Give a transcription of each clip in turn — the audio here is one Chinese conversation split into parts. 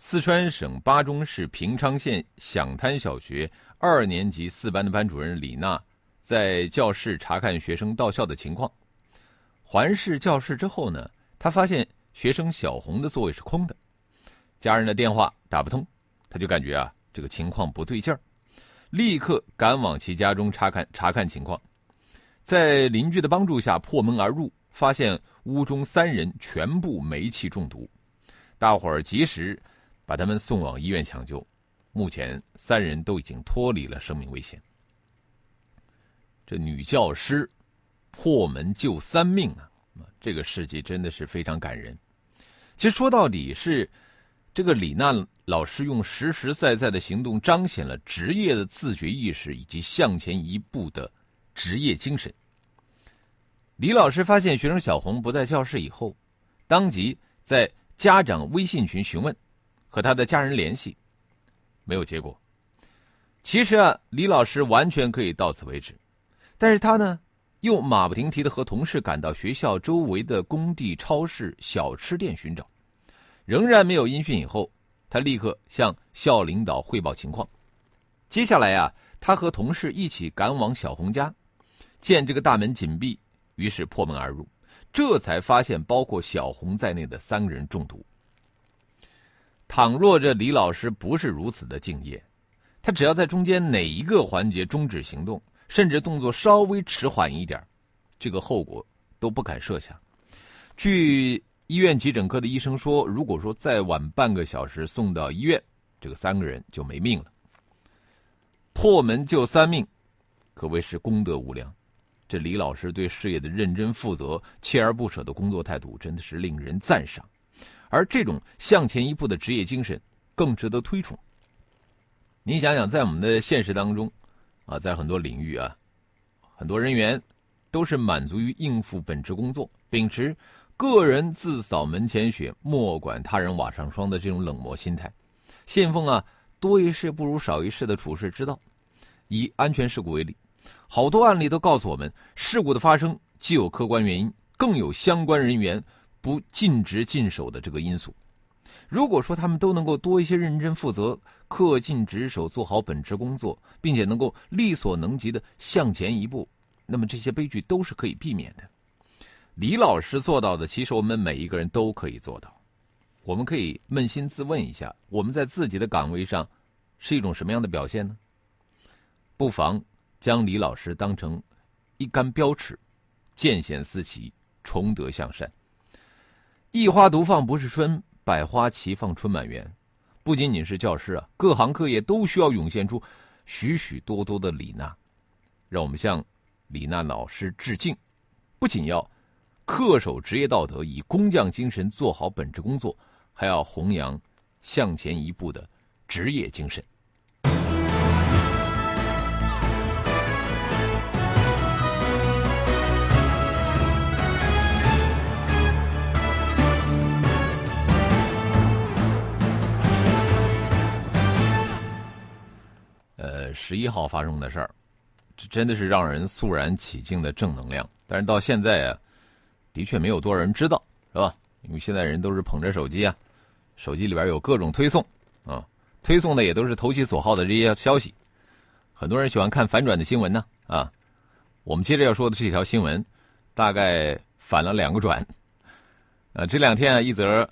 四川省巴中市平昌县响滩小学二年级四班的班主任李娜在教室查看学生到校的情况。环视教室之后呢，他发现。学生小红的座位是空的，家人的电话打不通，他就感觉啊这个情况不对劲儿，立刻赶往其家中查看查看情况，在邻居的帮助下破门而入，发现屋中三人全部煤气中毒，大伙儿及时把他们送往医院抢救，目前三人都已经脱离了生命危险。这女教师破门救三命啊，这个事迹真的是非常感人。其实说到底是，这个李娜老师用实实在在的行动彰显了职业的自觉意识以及向前一步的职业精神。李老师发现学生小红不在教室以后，当即在家长微信群询问，和他的家人联系，没有结果。其实啊，李老师完全可以到此为止，但是他呢？又马不停蹄的和同事赶到学校周围的工地、超市、小吃店寻找，仍然没有音讯。以后，他立刻向校领导汇报情况。接下来呀，他和同事一起赶往小红家，见这个大门紧闭，于是破门而入，这才发现包括小红在内的三个人中毒。倘若这李老师不是如此的敬业，他只要在中间哪一个环节终止行动。甚至动作稍微迟缓一点，这个后果都不敢设想。据医院急诊科的医生说，如果说再晚半个小时送到医院，这个三个人就没命了。破门救三命，可谓是功德无量。这李老师对事业的认真负责、锲而不舍的工作态度，真的是令人赞赏。而这种向前一步的职业精神，更值得推崇。你想想，在我们的现实当中。啊，在很多领域啊，很多人员都是满足于应付本职工作，秉持“个人自扫门前雪，莫管他人瓦上霜”的这种冷漠心态，信奉啊“多一事不如少一事”的处事之道。以安全事故为例，好多案例都告诉我们，事故的发生既有客观原因，更有相关人员不尽职尽守的这个因素。如果说他们都能够多一些认真负责、恪尽职守、做好本职工作，并且能够力所能及的向前一步，那么这些悲剧都是可以避免的。李老师做到的，其实我们每一个人都可以做到。我们可以扪心自问一下：我们在自己的岗位上是一种什么样的表现呢？不妨将李老师当成一杆标尺，见贤思齐，崇德向善。一花独放不是春。百花齐放，春满园。不仅仅是教师啊，各行各业都需要涌现出许许多多的李娜。让我们向李娜老师致敬。不仅要恪守职业道德，以工匠精神做好本职工作，还要弘扬向前一步的职业精神。十一号发生的事儿，这真的是让人肃然起敬的正能量。但是到现在啊，的确没有多少人知道，是吧？因为现在人都是捧着手机啊，手机里边有各种推送啊，推送的也都是投其所好的这些消息。很多人喜欢看反转的新闻呢啊。我们接着要说的这条新闻，大概反了两个转。呃，这两天啊，一则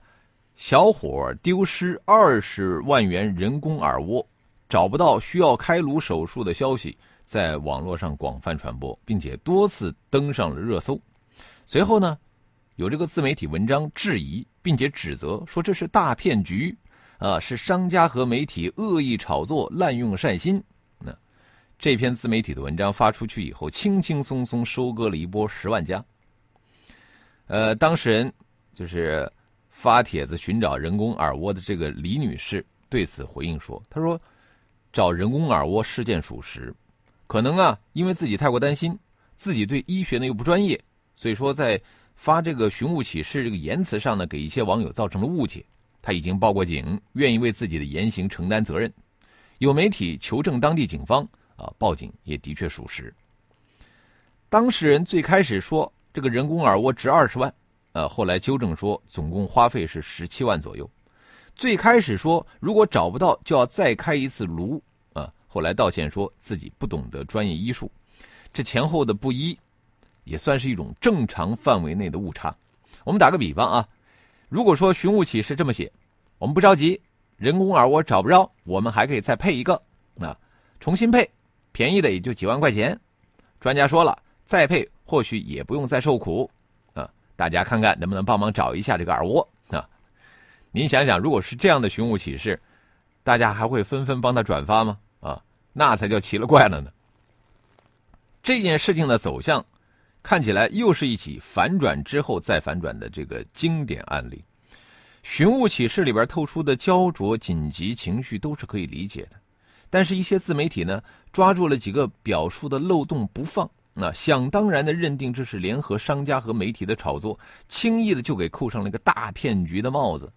小伙丢失二十万元人工耳蜗。找不到需要开颅手术的消息，在网络上广泛传播，并且多次登上了热搜。随后呢，有这个自媒体文章质疑，并且指责说这是大骗局，啊，是商家和媒体恶意炒作、滥用善心。那这篇自媒体的文章发出去以后，轻轻松松收割了一波十万加。呃，当事人就是发帖子寻找人工耳蜗的这个李女士，对此回应说：“她说。”找人工耳蜗事件属实，可能啊，因为自己太过担心，自己对医学呢又不专业，所以说在发这个寻物启事这个言辞上呢，给一些网友造成了误解。他已经报过警，愿意为自己的言行承担责任。有媒体求证当地警方啊，报警也的确属实。当事人最开始说这个人工耳蜗值二十万，呃，后来纠正说总共花费是十七万左右。最开始说如果找不到就要再开一次颅，啊，后来道歉说自己不懂得专业医术，这前后的不一，也算是一种正常范围内的误差。我们打个比方啊，如果说寻物启事这么写，我们不着急，人工耳蜗找不着，我们还可以再配一个，啊，重新配，便宜的也就几万块钱。专家说了。再配或许也不用再受苦，啊！大家看看能不能帮忙找一下这个耳蜗？您想想，如果是这样的寻物启事，大家还会纷纷帮他转发吗？啊，那才叫奇了怪了呢！这件事情的走向，看起来又是一起反转之后再反转的这个经典案例。寻物启事里边透出的焦灼、紧急情绪都是可以理解的，但是，一些自媒体呢，抓住了几个表述的漏洞不放。那想当然的认定这是联合商家和媒体的炒作，轻易的就给扣上了一个大骗局的帽子，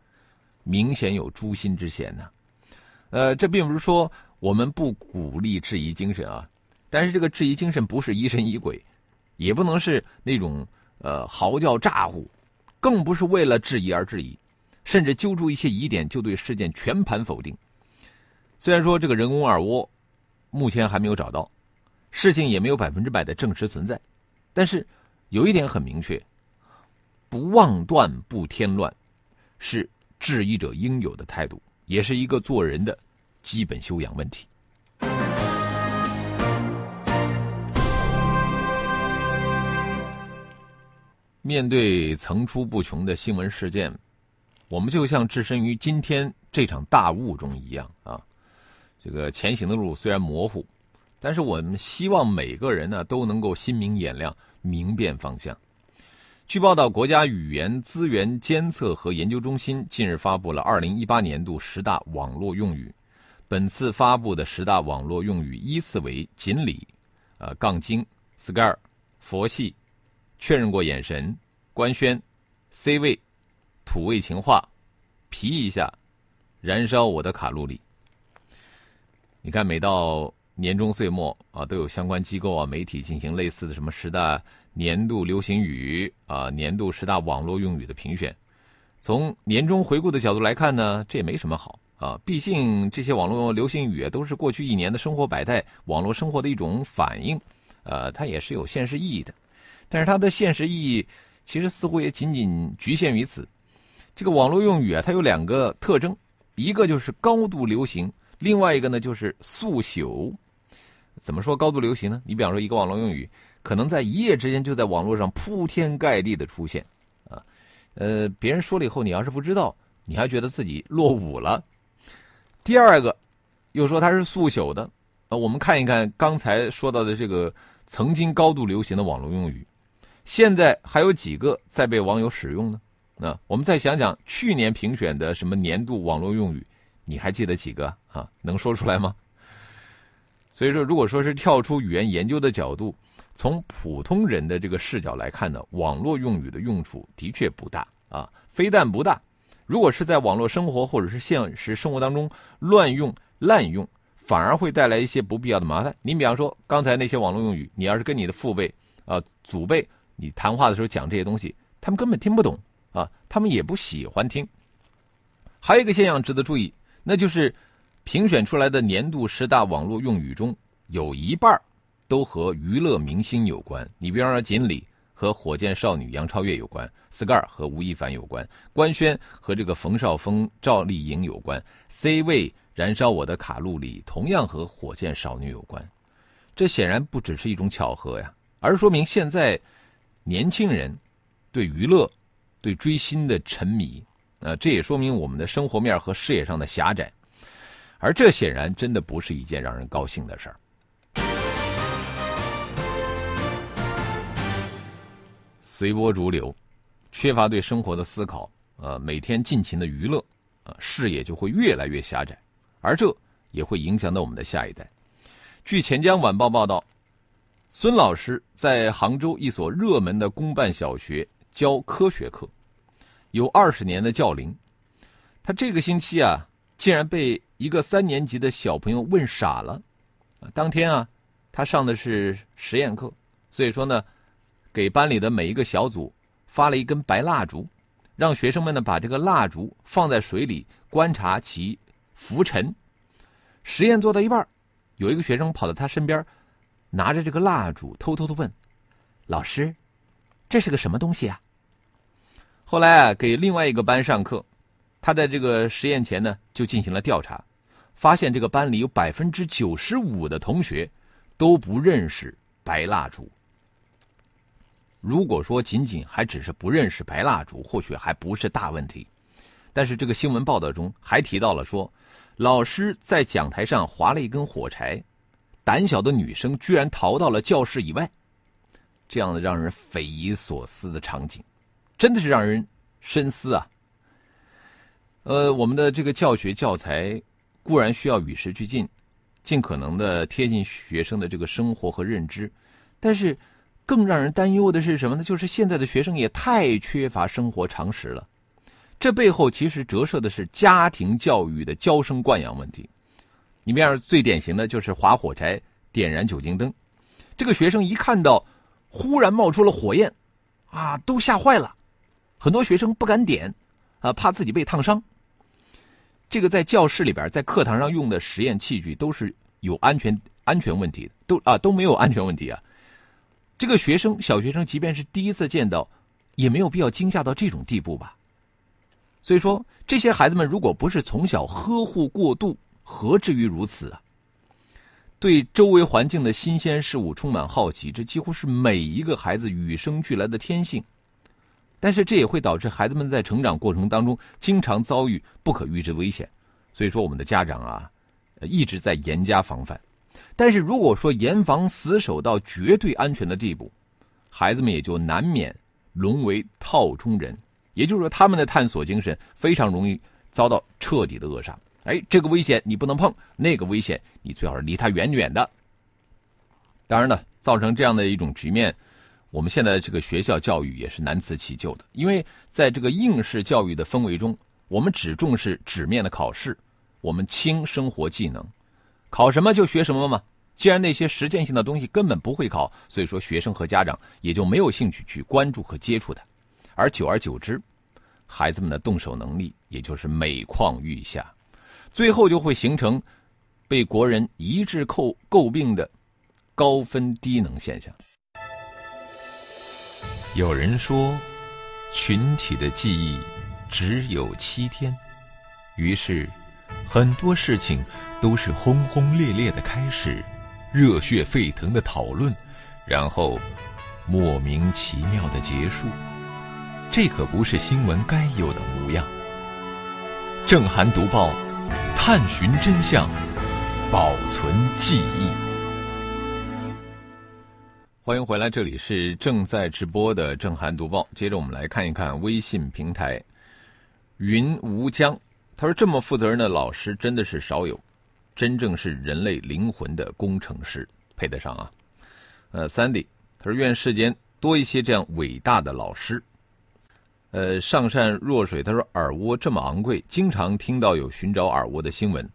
明显有诛心之嫌呢。呃，这并不是说我们不鼓励质疑精神啊，但是这个质疑精神不是疑神疑鬼，也不能是那种呃嚎叫咋呼，更不是为了质疑而质疑，甚至揪住一些疑点就对事件全盘否定。虽然说这个人工耳蜗目前还没有找到。事情也没有百分之百的证实存在，但是有一点很明确：不妄断不添乱，是质疑者应有的态度，也是一个做人的基本修养问题。面对层出不穷的新闻事件，我们就像置身于今天这场大雾中一样啊，这个前行的路虽然模糊。但是我们希望每个人呢都能够心明眼亮，明辨方向。据报道，国家语言资源监测和研究中心近日发布了二零一八年度十大网络用语。本次发布的十大网络用语依次为“锦鲤”、“呃杠精”、“scar”、“佛系”、“确认过眼神”、“官宣”、“C 位”、“土味情话”、“皮一下”、“燃烧我的卡路里”。你看，每到。年终岁末啊，都有相关机构啊、媒体进行类似的什么十大年度流行语啊、年度十大网络用语的评选。从年终回顾的角度来看呢，这也没什么好啊。毕竟这些网络流行语都是过去一年的生活百态、网络生活的一种反应，呃，它也是有现实意义的。但是它的现实意义其实似乎也仅仅局限于此。这个网络用语啊，它有两个特征，一个就是高度流行，另外一个呢就是速朽。怎么说高度流行呢？你比方说一个网络用语，可能在一夜之间就在网络上铺天盖地的出现，啊，呃，别人说了以后，你要是不知道，你还觉得自己落伍了。第二个，又说它是速朽的，呃，我们看一看刚才说到的这个曾经高度流行的网络用语，现在还有几个在被网友使用呢？那我们再想想去年评选的什么年度网络用语，你还记得几个啊？能说出来吗？所以说，如果说是跳出语言研究的角度，从普通人的这个视角来看呢，网络用语的用处的确不大啊，非但不大，如果是在网络生活或者是现实生活当中乱用滥用，反而会带来一些不必要的麻烦。你比方说刚才那些网络用语，你要是跟你的父辈啊、祖辈，你谈话的时候讲这些东西，他们根本听不懂啊，他们也不喜欢听。还有一个现象值得注意，那就是。评选出来的年度十大网络用语中，有一半都和娱乐明星有关。你比方说，锦鲤和火箭少女杨超越有关，Scar 和吴亦凡有关，官宣和这个冯绍峰、赵丽颖有关，C 位燃烧我的卡路里同样和火箭少女有关。这显然不只是一种巧合呀，而说明现在年轻人对娱乐、对追星的沉迷。呃，这也说明我们的生活面和视野上的狭窄。而这显然真的不是一件让人高兴的事儿。随波逐流，缺乏对生活的思考，呃，每天尽情的娱乐，呃，视野就会越来越狭窄。而这也会影响到我们的下一代。据钱江晚报报道，孙老师在杭州一所热门的公办小学教科学课，有二十年的教龄。他这个星期啊，竟然被一个三年级的小朋友问傻了。当天啊，他上的是实验课，所以说呢，给班里的每一个小组发了一根白蜡烛，让学生们呢把这个蜡烛放在水里观察其浮沉。实验做到一半，有一个学生跑到他身边，拿着这个蜡烛，偷偷的问：“老师，这是个什么东西啊？”后来啊，给另外一个班上课，他在这个实验前呢就进行了调查。发现这个班里有百分之九十五的同学都不认识白蜡烛。如果说仅仅还只是不认识白蜡烛，或许还不是大问题。但是这个新闻报道中还提到了说，老师在讲台上划了一根火柴，胆小的女生居然逃到了教室以外，这样的让人匪夷所思的场景，真的是让人深思啊。呃，我们的这个教学教材。固然需要与时俱进，尽可能的贴近学生的这个生活和认知，但是更让人担忧的是什么呢？就是现在的学生也太缺乏生活常识了。这背后其实折射的是家庭教育的娇生惯养问题。你比方最典型的就是划火柴、点燃酒精灯，这个学生一看到忽然冒出了火焰，啊，都吓坏了，很多学生不敢点，啊，怕自己被烫伤。这个在教室里边，在课堂上用的实验器具都是有安全安全问题的，都啊都没有安全问题啊。这个学生小学生即便是第一次见到，也没有必要惊吓到这种地步吧。所以说，这些孩子们如果不是从小呵护过度，何至于如此啊？对周围环境的新鲜事物充满好奇，这几乎是每一个孩子与生俱来的天性。但是这也会导致孩子们在成长过程当中经常遭遇不可预知危险，所以说我们的家长啊，一直在严加防范。但是如果说严防死守到绝对安全的地步，孩子们也就难免沦为套中人，也就是说他们的探索精神非常容易遭到彻底的扼杀。哎，这个危险你不能碰，那个危险你最好是离他远远的。当然了，造成这样的一种局面。我们现在这个学校教育也是难辞其咎的，因为在这个应试教育的氛围中，我们只重视纸面的考试，我们轻生活技能，考什么就学什么嘛。既然那些实践性的东西根本不会考，所以说学生和家长也就没有兴趣去关注和接触它，而久而久之，孩子们的动手能力也就是每况愈下，最后就会形成被国人一致诟诟病的高分低能现象。有人说，群体的记忆只有七天，于是很多事情都是轰轰烈烈的开始，热血沸腾的讨论，然后莫名其妙的结束。这可不是新闻该有的模样。正涵读报，探寻真相，保存记忆。欢迎回来，这里是正在直播的正涵读报。接着我们来看一看微信平台，云无疆，他说：“这么负责任的老师真的是少有，真正是人类灵魂的工程师，配得上啊。”呃，Sandy，他说：“愿世间多一些这样伟大的老师。”呃，上善若水，他说：“耳蜗这么昂贵，经常听到有寻找耳蜗的新闻，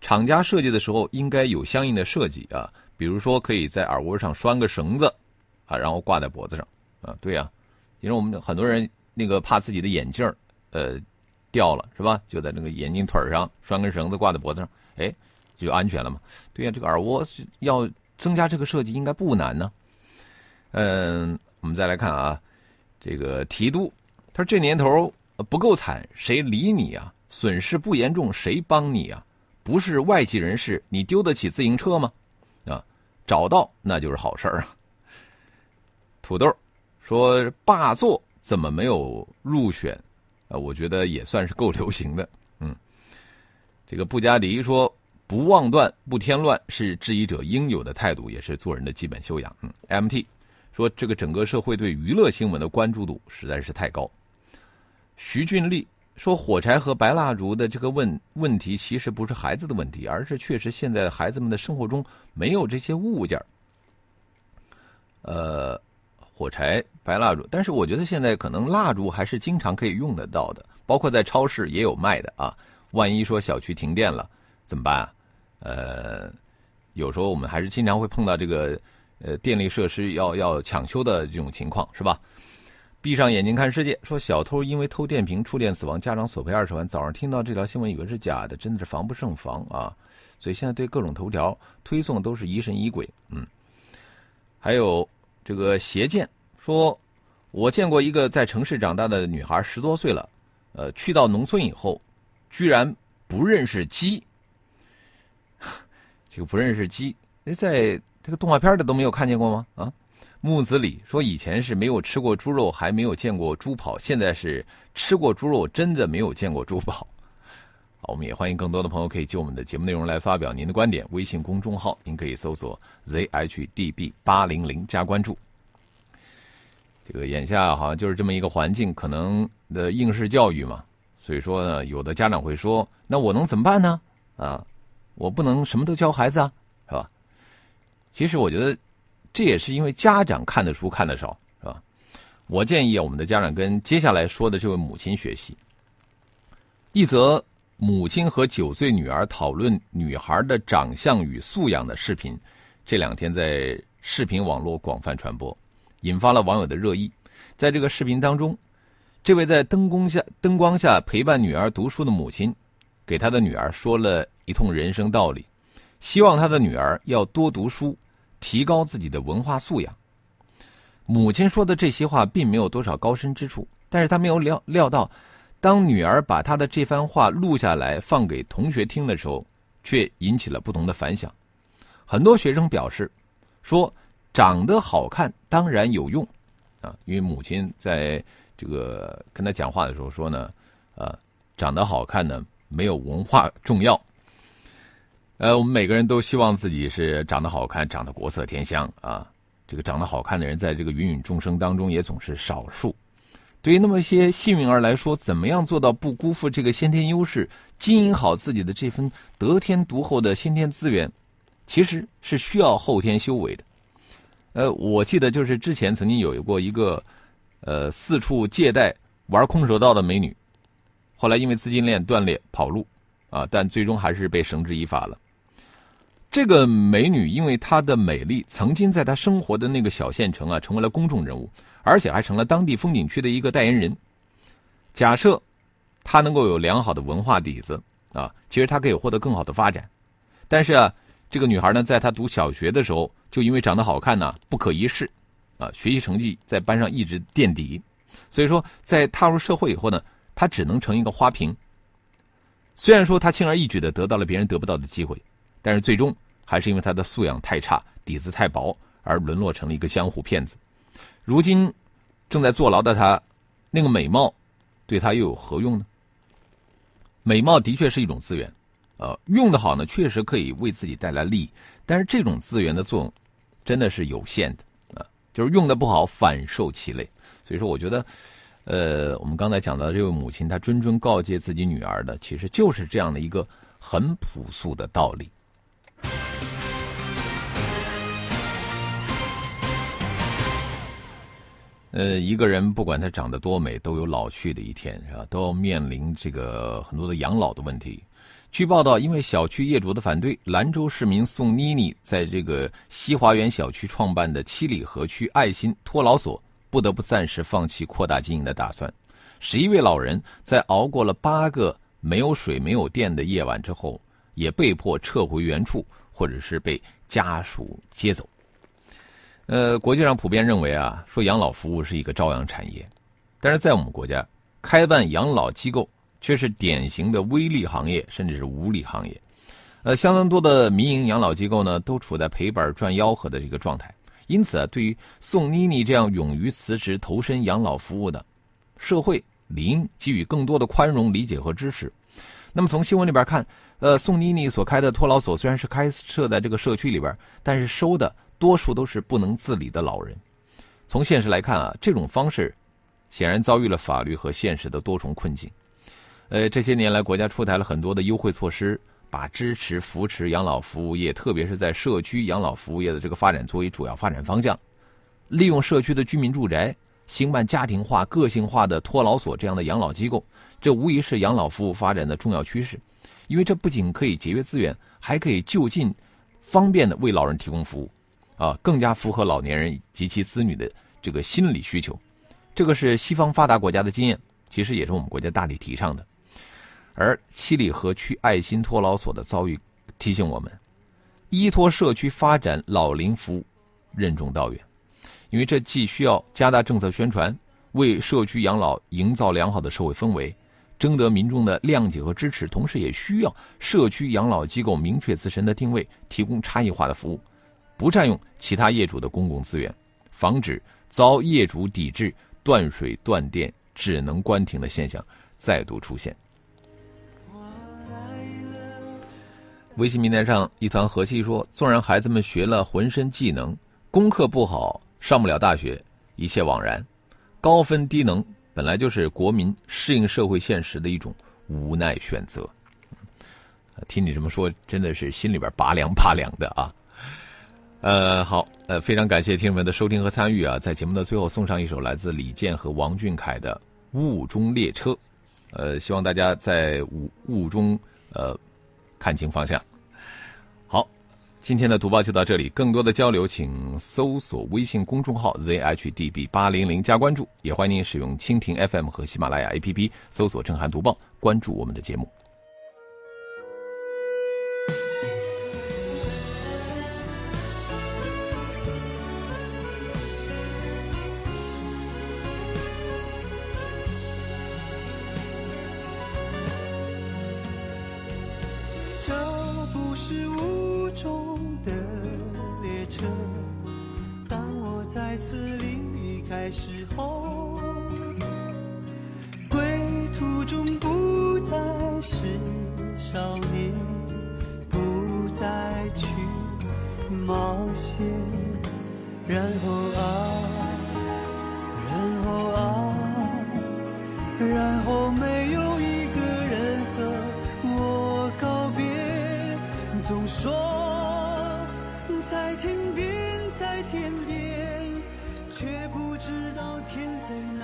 厂家设计的时候应该有相应的设计啊，比如说可以在耳蜗上拴个绳子。”啊，然后挂在脖子上，啊，对呀，因为我们很多人那个怕自己的眼镜呃，掉了是吧？就在那个眼镜腿上拴根绳子挂在脖子上，哎，就安全了嘛。对呀，这个耳蜗要增加这个设计应该不难呢。嗯，我们再来看啊，这个提督，他说这年头不够惨，谁理你啊？损失不严重，谁帮你啊？不是外籍人士，你丢得起自行车吗？找到那就是好事儿啊。土豆说：“霸座怎么没有入选？啊，我觉得也算是够流行的。嗯，这个布加迪说：‘不妄断，不添乱，是质疑者应有的态度，也是做人的基本修养。’嗯，MT 说：‘这个整个社会对娱乐新闻的关注度实在是太高。’徐俊丽说火柴和白蜡烛的这个问问题，其实不是孩子的问题，而是确实现在孩子们的生活中没有这些物件呃，火柴、白蜡烛，但是我觉得现在可能蜡烛还是经常可以用得到的，包括在超市也有卖的啊。万一说小区停电了怎么办啊？呃，有时候我们还是经常会碰到这个呃电力设施要要抢修的这种情况，是吧？闭上眼睛看世界，说小偷因为偷电瓶触电死亡，家长索赔二十万。早上听到这条新闻以为是假的，真的是防不胜防啊！所以现在对各种头条推送都是疑神疑鬼。嗯，还有这个邪见说，我见过一个在城市长大的女孩，十多岁了，呃，去到农村以后，居然不认识鸡。这个不认识鸡，哎，在这个动画片的都没有看见过吗？啊？木子李说：“以前是没有吃过猪肉，还没有见过猪跑，现在是吃过猪肉，真的没有见过猪跑。”好，我们也欢迎更多的朋友可以就我们的节目内容来发表您的观点。微信公众号您可以搜索 zhdb 八零零加关注。这个眼下好像就是这么一个环境，可能的应试教育嘛，所以说呢，有的家长会说：“那我能怎么办呢？啊，我不能什么都教孩子啊，是吧？”其实我觉得。这也是因为家长看的书看的少，是吧？我建议我们的家长跟接下来说的这位母亲学习。一则母亲和九岁女儿讨论女孩的长相与素养的视频，这两天在视频网络广泛传播，引发了网友的热议。在这个视频当中，这位在灯光下灯光下陪伴女儿读书的母亲，给她的女儿说了一通人生道理，希望她的女儿要多读书。提高自己的文化素养。母亲说的这些话并没有多少高深之处，但是他没有料料到，当女儿把他的这番话录下来放给同学听的时候，却引起了不同的反响。很多学生表示，说长得好看当然有用，啊，因为母亲在这个跟他讲话的时候说呢，啊，长得好看呢没有文化重要。呃，我们每个人都希望自己是长得好看，长得国色天香啊。这个长得好看的人，在这个芸芸众生当中也总是少数。对于那么些幸运儿来说，怎么样做到不辜负这个先天优势，经营好自己的这份得天独厚的先天资源，其实是需要后天修为的。呃，我记得就是之前曾经有过一个，呃，四处借贷玩空手道的美女，后来因为资金链断裂跑路，啊，但最终还是被绳之以法了。这个美女因为她的美丽，曾经在她生活的那个小县城啊，成为了公众人物，而且还成了当地风景区的一个代言人。假设她能够有良好的文化底子啊，其实她可以获得更好的发展。但是啊，这个女孩呢，在她读小学的时候，就因为长得好看呢，不可一世啊，学习成绩在班上一直垫底，所以说在踏入社会以后呢，她只能成一个花瓶。虽然说她轻而易举的得到了别人得不到的机会。但是最终还是因为他的素养太差、底子太薄，而沦落成了一个江湖骗子。如今正在坐牢的他，那个美貌对他又有何用呢？美貌的确是一种资源，呃，用的好呢，确实可以为自己带来利益。但是这种资源的作用真的是有限的啊，就是用的不好，反受其累。所以说，我觉得，呃，我们刚才讲到这位母亲，她谆谆告诫自己女儿的，其实就是这样的一个很朴素的道理。呃，一个人不管他长得多美，都有老去的一天，是吧？都要面临这个很多的养老的问题。据报道，因为小区业主的反对，兰州市民宋妮妮在这个西华园小区创办的七里河区爱心托老所，不得不暂时放弃扩大经营的打算。十一位老人在熬过了八个没有水、没有电的夜晚之后，也被迫撤回原处，或者是被家属接走。呃，国际上普遍认为啊，说养老服务是一个朝阳产业，但是在我们国家，开办养老机构却是典型的微利行业，甚至是无利行业。呃，相当多的民营养老机构呢，都处在赔本赚吆喝的这个状态。因此啊，对于宋妮妮这样勇于辞职投身养老服务的，社会理应给予更多的宽容、理解和支持。那么从新闻里边看，呃，宋妮妮所开的托老所虽然是开设在这个社区里边，但是收的。多数都是不能自理的老人。从现实来看啊，这种方式显然遭遇了法律和现实的多重困境。呃，这些年来，国家出台了很多的优惠措施，把支持扶持养老服务业，特别是在社区养老服务业的这个发展作为主要发展方向。利用社区的居民住宅，兴办家庭化、个性化的托老所这样的养老机构，这无疑是养老服务发展的重要趋势。因为这不仅可以节约资源，还可以就近、方便的为老人提供服务，啊，更加符合老年人及其子女的这个心理需求。这个是西方发达国家的经验，其实也是我们国家大力提倡的。而七里河区爱心托老所的遭遇，提醒我们，依托社区发展老龄服务任重道远，因为这既需要加大政策宣传，为社区养老营造良好的社会氛围。征得民众的谅解和支持，同时也需要社区养老机构明确自身的定位，提供差异化的服务，不占用其他业主的公共资源，防止遭业主抵制、断水断电、只能关停的现象再度出现。微信平台上一团和气说：“纵然孩子们学了浑身技能，功课不好，上不了大学，一切枉然，高分低能。”本来就是国民适应社会现实的一种无奈选择。听你这么说，真的是心里边拔凉拔凉的啊。呃，好，呃，非常感谢听众们的收听和参与啊，在节目的最后送上一首来自李健和王俊凯的《雾中列车》。呃，希望大家在雾雾中呃看清方向。好今天的读报就到这里，更多的交流请搜索微信公众号 zhdb 八零零加关注，也欢迎您使用蜻蜓 FM 和喜马拉雅 APP 搜索“震撼读报”，关注我们的节目。次离开时候归途中不再是少年不再去冒险然后啊天，在哪。